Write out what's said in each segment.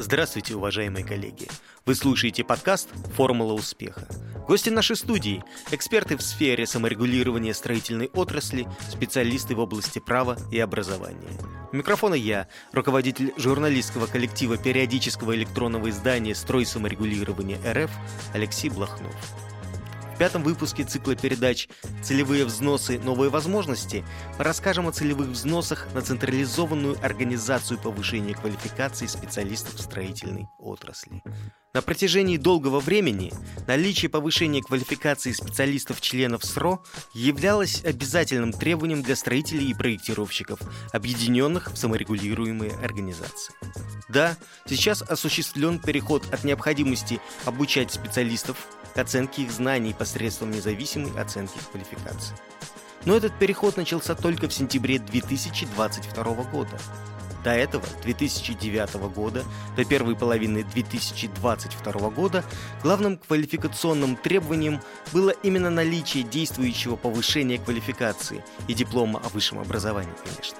Здравствуйте, уважаемые коллеги! Вы слушаете подкаст «Формула успеха». Гости нашей студии – эксперты в сфере саморегулирования строительной отрасли, специалисты в области права и образования. У микрофона я, руководитель журналистского коллектива периодического электронного издания «Строй саморегулирования РФ» Алексей Блохнов пятом выпуске цикла передач «Целевые взносы. Новые возможности» мы расскажем о целевых взносах на централизованную организацию повышения квалификации специалистов в строительной отрасли. На протяжении долгого времени наличие повышения квалификации специалистов-членов СРО являлось обязательным требованием для строителей и проектировщиков, объединенных в саморегулируемые организации. Да, сейчас осуществлен переход от необходимости обучать специалистов к оценке их знаний посредством независимой оценки квалификации. Но этот переход начался только в сентябре 2022 года. До этого, 2009 года, до первой половины 2022 года, главным квалификационным требованием было именно наличие действующего повышения квалификации и диплома о высшем образовании, конечно.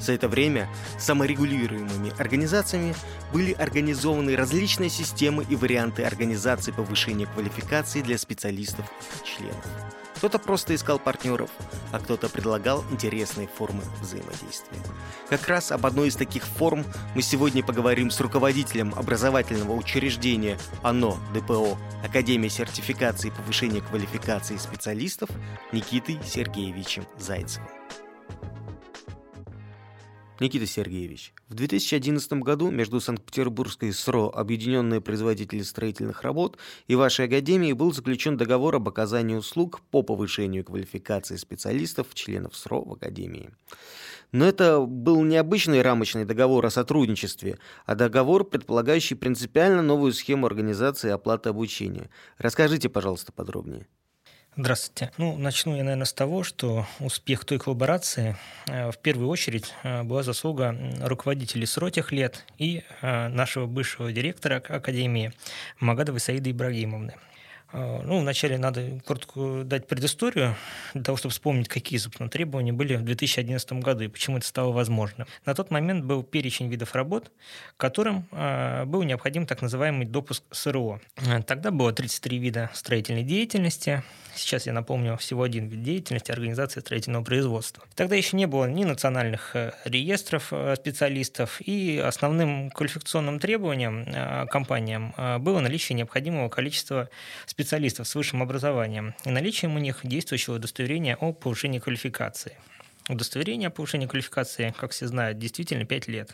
За это время саморегулируемыми организациями были организованы различные системы и варианты организации повышения квалификации для специалистов и членов. Кто-то просто искал партнеров, а кто-то предлагал интересные формы взаимодействия. Как раз об одной из таких форм мы сегодня поговорим с руководителем образовательного учреждения АНО ДПО Академия сертификации и повышения квалификации специалистов Никитой Сергеевичем Зайцевым. Никита Сергеевич, в 2011 году между Санкт-Петербургской СРО «Объединенные производители строительных работ» и вашей академией был заключен договор об оказании услуг по повышению квалификации специалистов, членов СРО в академии. Но это был не обычный рамочный договор о сотрудничестве, а договор, предполагающий принципиально новую схему организации оплаты обучения. Расскажите, пожалуйста, подробнее. Здравствуйте. Ну, начну я, наверное, с того, что успех той коллаборации э, в первую очередь э, была заслуга руководителей СРО тех лет и э, нашего бывшего директора Академии Магадовой Саиды Ибрагимовны. А, ну, вначале надо коротко дать предысторию для того, чтобы вспомнить, какие, собственно, требования были в 2011 году и почему это стало возможным. На тот момент был перечень видов работ, которым а, был необходим так называемый допуск СРО. Тогда было 33 вида строительной деятельности. Сейчас, я напомню, всего один вид деятельности – организация строительного производства. Тогда еще не было ни национальных э, реестров э, специалистов, и основным квалификационным требованием компаниям было наличие необходимого количества специалистов специалистов с высшим образованием и наличием у них действующего удостоверения о повышении квалификации. Удостоверение о повышении квалификации, как все знают, действительно 5 лет.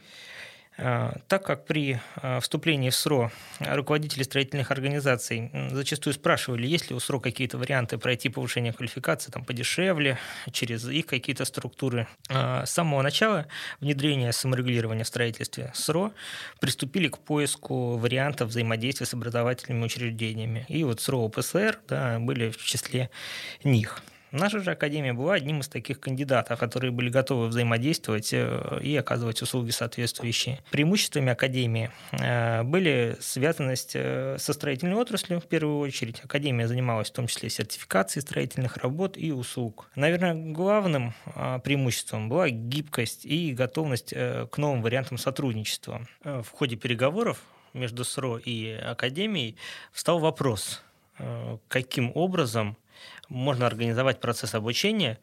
А, так как при а, вступлении в СРО руководители строительных организаций зачастую спрашивали, есть ли у СРО какие-то варианты пройти повышение квалификации там, подешевле, через их какие-то структуры. А, с самого начала внедрения саморегулирования в строительстве СРО приступили к поиску вариантов взаимодействия с образовательными учреждениями. И вот СРО ОПСР да, были в числе них. Наша же академия была одним из таких кандидатов, которые были готовы взаимодействовать э, и оказывать услуги соответствующие. Преимуществами академии э, были связанность э, со строительной отраслью в первую очередь. Академия занималась в том числе сертификацией строительных работ и услуг. Наверное, главным преимуществом была гибкость и готовность к новым вариантам сотрудничества. В ходе переговоров между СРО и Академией встал вопрос, каким образом можно организовать процесс обучения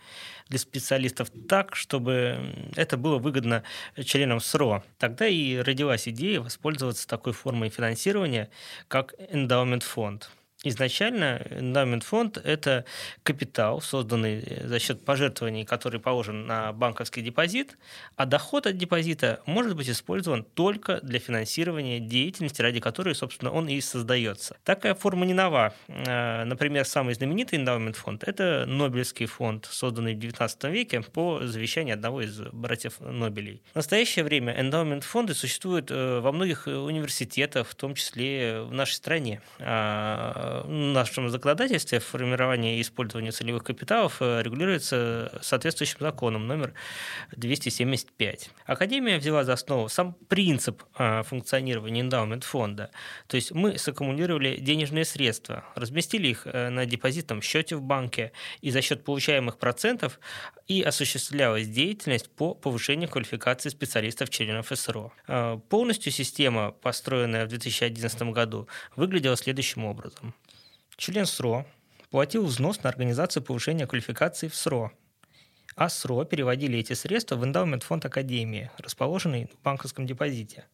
для специалистов так, чтобы это было выгодно членам СРО. Тогда и родилась идея воспользоваться такой формой финансирования, как эндаумент фонд. Изначально эндамент фонд – это капитал, созданный за счет пожертвований, который положен на банковский депозит, а доход от депозита может быть использован только для финансирования деятельности, ради которой, собственно, он и создается. Такая форма не нова. Э, например, самый знаменитый эндаумент фонд – это Нобелевский фонд, созданный в XIX веке по завещанию одного из братьев Нобелей. В настоящее время эндаумент фонды существуют э, во многих университетах, в том числе в нашей стране. В нашем законодательстве формирование и использование целевых капиталов регулируется соответствующим законом номер 275. Академия взяла за основу сам принцип функционирования эндаумент фонда. То есть мы саккумулировали денежные средства, разместили их на депозитном счете в банке, и за счет получаемых процентов и осуществлялась деятельность по повышению квалификации специалистов-членов СРО. Полностью система, построенная в 2011 году, выглядела следующим образом. Член СРО платил взнос на организацию повышения квалификации в СРО, а СРО переводили эти средства в эндаумент фонд Академии, расположенный в банковском депозите.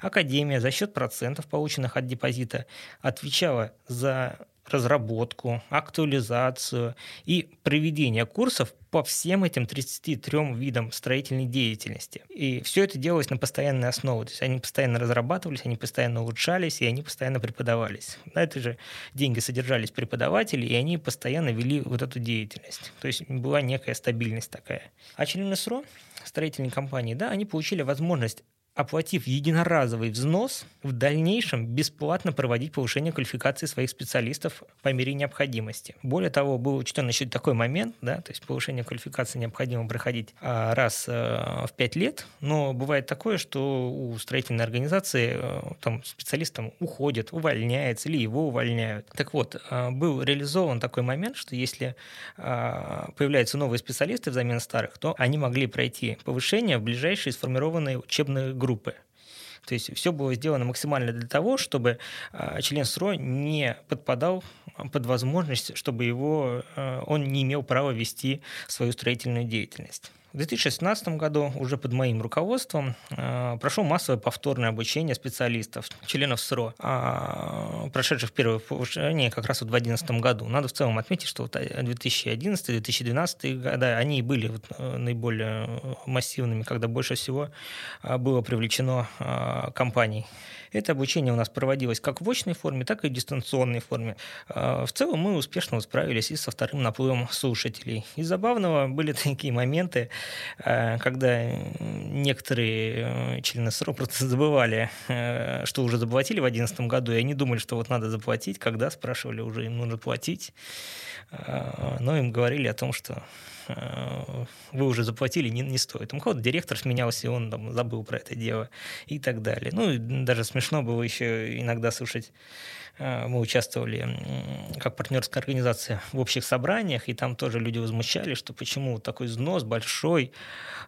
Академия за счет процентов, полученных от депозита, отвечала за разработку, актуализацию и проведение курсов по всем этим 33 видам строительной деятельности. И все это делалось на постоянной основе. То есть они постоянно разрабатывались, они постоянно улучшались, и они постоянно преподавались. На это же деньги содержались преподаватели, и они постоянно вели вот эту деятельность. То есть была некая стабильность такая. А члены СРО, строительные компании, да, они получили возможность оплатив единоразовый взнос, в дальнейшем бесплатно проводить повышение квалификации своих специалистов по мере необходимости. Более того, был учтен еще такой момент, да, то есть повышение квалификации необходимо проходить а, раз а, в пять лет, но бывает такое, что у строительной организации а, там специалистам уходит, увольняется или его увольняют. Так вот, был реализован такой момент, что если появляются новые специалисты взамен старых, то они могли пройти повышение в ближайшие сформированные учебные группы группы. То есть все было сделано максимально для того, чтобы а, член СРО не подпадал под возможность, чтобы его, а, он не имел права вести свою строительную деятельность. В 2016 году уже под моим руководством э, прошло массовое повторное обучение специалистов, членов СРО, прошедших первое повышение как раз вот в 2011 году. Надо в целом отметить, что вот 2011-2012 годы, они были вот э, наиболее массивными, когда больше всего было привлечено компаний это обучение у нас проводилось как в очной форме, так и в дистанционной форме. В целом мы успешно справились и со вторым наплывом слушателей. И забавного были такие моменты, когда некоторые э, члены СРО просто забывали, э, что уже заплатили в 2011 году, и они думали, что вот надо заплатить, когда спрашивали, уже им нужно платить. А, но им говорили о том, что вы уже заплатили, не, не стоит. Кого-то директор сменялся, и он там забыл про это дело и так далее. Ну, и даже смешно было еще иногда слушать Э, мы участвовали как партнерская организация в общих собраниях, и там тоже люди возмущались, что почему такой взнос большой,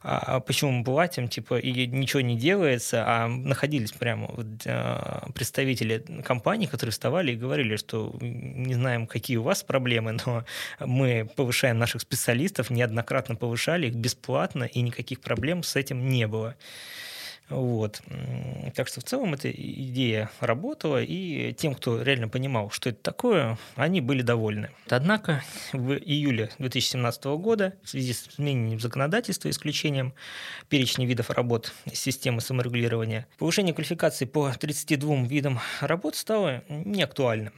а, а почему мы платим, типа, и ничего не делается, а находились прямо вот, э, представители компаний, которые вставали и говорили, что не знаем, какие у вас проблемы, но мы повышаем наших специалистов, неоднократно повышали их бесплатно, и никаких проблем с этим не было. Вот. Так что в целом эта идея работала, и тем, кто реально понимал, что это такое, они были довольны. Однако в июле 2017 года в связи с изменением законодательства, исключением перечня видов работ системы саморегулирования, повышение квалификации по 32 видам работ стало неактуальным.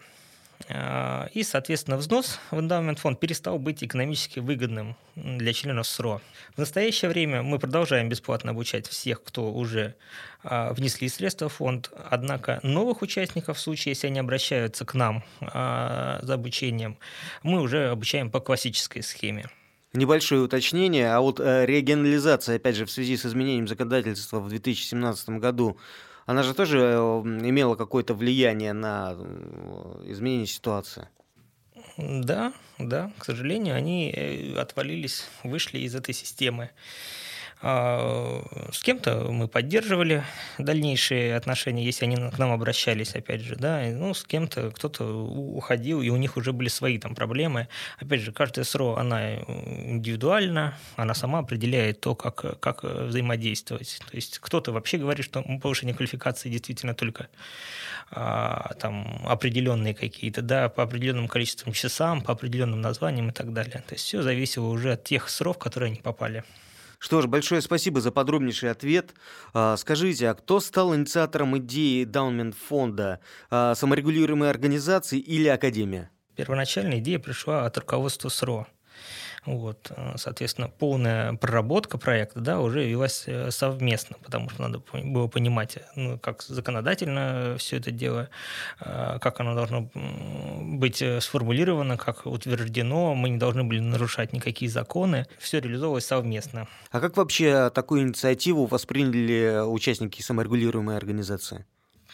А, и, соответственно, взнос в эндаумент фонд перестал быть экономически выгодным для членов СРО. В настоящее время мы продолжаем бесплатно обучать всех, кто уже а, внесли средства в фонд. Однако новых участников, в случае, если они обращаются к нам а, за обучением, мы уже обучаем по классической схеме. Небольшое уточнение, а вот э, регионализация, опять же, в связи с изменением законодательства в 2017 году, она же тоже э, имела какое-то влияние на э, изменение ситуации. Да, да, к сожалению, они э, отвалились, вышли из этой системы. А, с кем-то мы поддерживали дальнейшие отношения, если они к нам обращались, опять же, да, ну, с кем-то кто-то уходил, и у них уже были свои там проблемы. Опять же, каждая СРО, она индивидуальна, она сама определяет то, как, как взаимодействовать. То есть кто-то вообще говорит, что повышение квалификации действительно только а, там определенные какие-то, да, по определенным количествам часам, по определенным названиям и так далее. То есть все зависело уже от тех СРО, в которые они попали. Что ж, большое спасибо за подробнейший ответ. А, скажите, а кто стал инициатором идеи Даунмент фонда? А, саморегулируемые организации или академия? Первоначальная идея пришла от руководства СРО. Вот, соответственно, полная проработка проекта да, уже велась совместно, потому что надо было понимать, ну, как законодательно все это дело, как оно должно быть сформулировано, как утверждено, мы не должны были нарушать никакие законы. Все реализовывалось совместно. А как вообще такую инициативу восприняли участники саморегулируемой организации?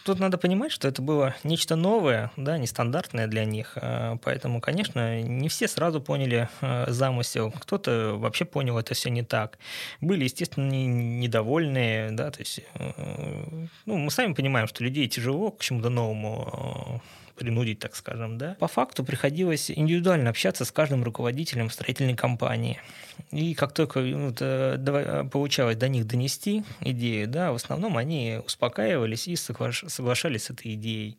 Тут надо понимать, что это было нечто новое, да, нестандартное для них. А, поэтому, конечно, не все сразу поняли а, замысел. Кто-то вообще понял это все не так. Были, естественно, недовольные, да, то есть, э, ну, мы сами понимаем, что людей тяжело к чему-то новому принудить, так скажем, да. По факту приходилось индивидуально общаться с каждым руководителем строительной компании. И как только ну, э, получалось до них донести идею, да, в основном они успокаивались и соглашались с этой идеей.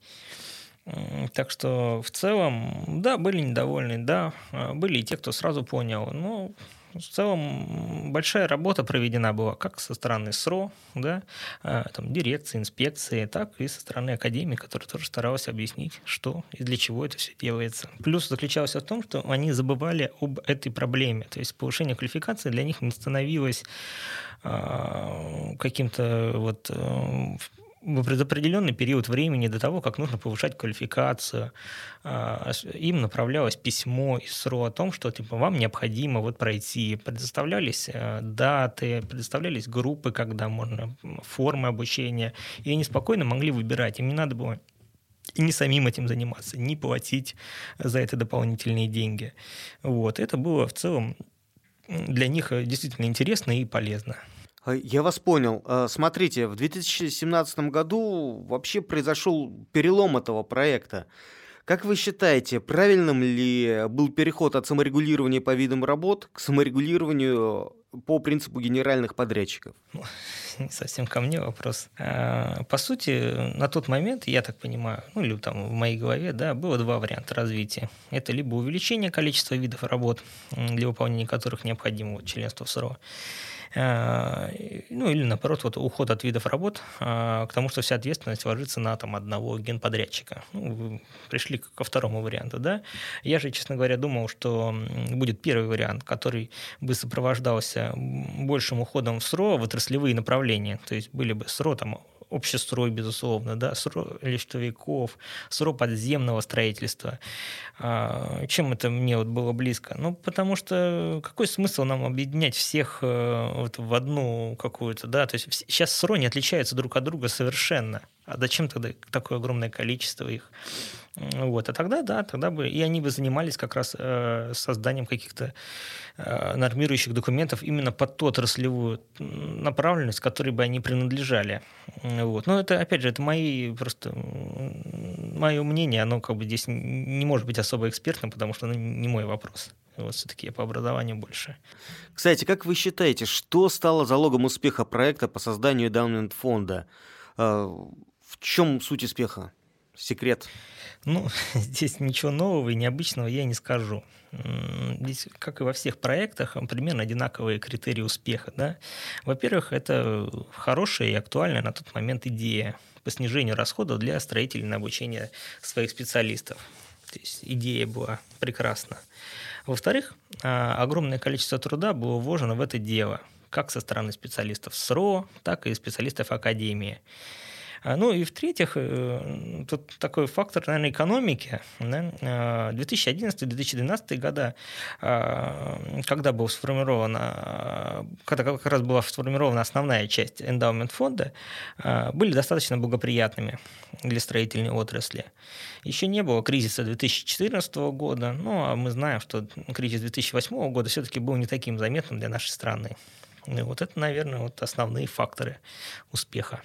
Так что в целом, да, были недовольны, да, были и те, кто сразу понял. Но в целом большая работа проведена была как со стороны СРО, да, а, там, дирекции, инспекции, так и со стороны академии, которая тоже старалась объяснить, что и для чего это все делается. Плюс заключался в том, что они забывали об этой проблеме, то есть повышение квалификации для них не становилось а, каким-то вот э, в предопределенный период времени до того, как нужно повышать квалификацию, а, им направлялось письмо из СРО о том, что типа, вам необходимо вот пройти. Предоставлялись э, даты, предоставлялись группы, когда можно, формы обучения, и они спокойно могли выбирать. Им не надо было и не самим этим заниматься, не платить за это дополнительные деньги. Вот. Это было в целом для них действительно интересно и полезно. А, я вас понял. А, смотрите, в 2017 году вообще произошел перелом этого проекта. Как вы считаете, правильным ли был переход от саморегулирования по видам работ к саморегулированию по принципу генеральных подрядчиков? Не совсем ко мне вопрос. А, по сути, на тот момент, я так понимаю, ну или там в моей голове, да, было два варианта развития. Это либо увеличение количества видов работ, для выполнения которых необходимо членство в СРО, ну или наоборот, вот уход от видов работ э, к тому, что вся ответственность ложится на там, одного генподрядчика. Ну, пришли ко второму варианту, да. Я же, честно говоря, думал, что будет первый вариант, который бы сопровождался большим уходом в СРО в отраслевые направления. То есть были бы СРО там общестрой, безусловно, да, СРО листовиков, СРО подземного строительства. А, чем это мне вот было близко? Ну, потому что какой смысл нам объединять всех э, вот в одну какую-то, да, то есть сейчас СРО не отличаются друг от друга совершенно. А зачем тогда такое огромное количество их? Вот. А тогда, да, тогда бы и они бы занимались как раз э, созданием каких-то э, нормирующих документов именно под ту отраслевую направленность, которой бы они принадлежали. Вот. Но это, опять же, это мои просто мое мнение, оно как бы здесь не может быть особо экспертным, потому что оно не мой вопрос. Вот все-таки я по образованию больше. Кстати, как вы считаете, что стало залогом успеха проекта по созданию даунленд-фонда? Э, в чем суть успеха? Секрет? Ну, здесь ничего нового и необычного я не скажу. Здесь, как и во всех проектах, примерно одинаковые критерии успеха. Да? Во-первых, это хорошая и актуальная на тот момент идея по снижению расходов для строителей на обучение своих специалистов. То есть идея была прекрасна. Во-вторых, а, огромное количество труда было вложено в это дело, как со стороны специалистов СРО, так и специалистов Академии. А, ну и в-третьих, э, тут такой фактор, наверное, экономики. 2011-2012 а, года, а, когда был сформирован, когда как раз была сформирована основная часть эндаумент фонда, были достаточно благоприятными для строительной отрасли. Еще не было кризиса 2014 года, ну а мы знаем, что кризис 2008 года все-таки был не таким заметным для нашей страны. И вот это, наверное, вот основные факторы успеха.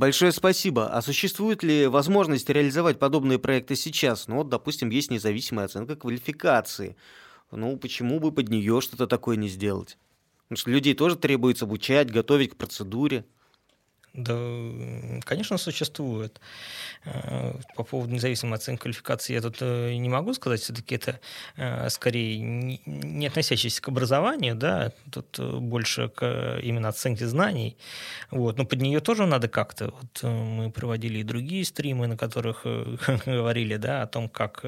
Большое спасибо. А существует ли возможность реализовать подобные проекты сейчас? Ну вот, допустим, есть независимая оценка квалификации. Ну, почему бы под нее что-то такое не сделать? Потому что людей тоже требуется обучать, готовить к процедуре. Да, конечно, существует. Э, по поводу независимой оценки квалификации я тут э, не могу сказать, все-таки это э, скорее не относящееся к образованию, да, тут больше к именно оценке знаний. Вот. Но под нее тоже надо как-то. Вот мы проводили и другие стримы, на которых говорили да, о том, как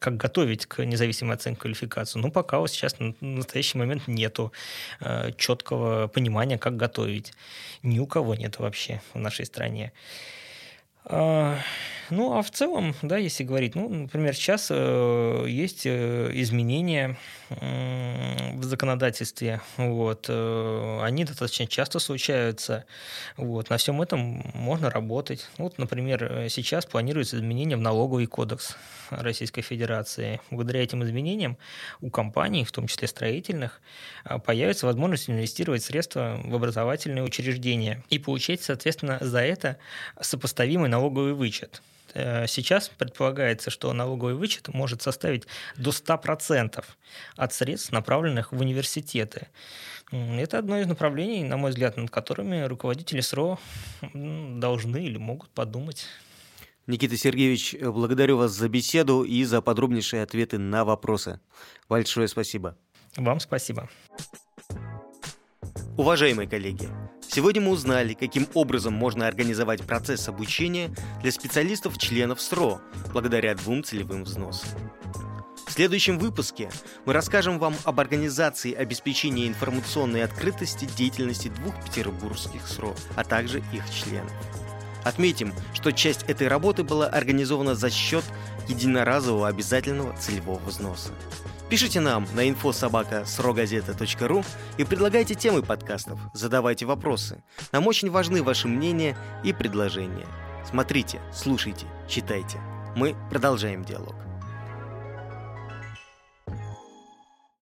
как готовить к независимой оценке квалификации. Ну, пока вот сейчас на настоящий момент нету э, четкого понимания, как готовить. Ни у кого нет вообще в нашей стране. А, ну, а в целом, да, если говорить, ну, например, сейчас э, есть э, изменения в законодательстве, вот, э, они достаточно часто случаются, вот, на всем этом можно работать. Вот, например, сейчас планируется изменение в налоговый кодекс Российской Федерации. Благодаря этим изменениям у компаний, в том числе строительных, э, появится возможность инвестировать средства в образовательные учреждения и получать, соответственно, за это сопоставимый налоговый вычет. Э, сейчас предполагается, что налоговый вычет может составить до 100% от средств, направленных в университеты. Это одно из направлений, на мой взгляд, над которыми руководители СРО должны или могут подумать. Никита Сергеевич, благодарю вас за беседу и за подробнейшие ответы на вопросы. Большое спасибо. Вам спасибо. Уважаемые коллеги, сегодня мы узнали, каким образом можно организовать процесс обучения для специалистов-членов СРО благодаря двум целевым взносам. В следующем выпуске мы расскажем вам об организации обеспечения информационной открытости деятельности двух петербургских СРО, а также их членов. Отметим, что часть этой работы была организована за счет единоразового обязательного целевого взноса. Пишите нам на info.sobaka.srogazeta.ru и предлагайте темы подкастов, задавайте вопросы. Нам очень важны ваши мнения и предложения. Смотрите, слушайте, читайте. Мы продолжаем диалог.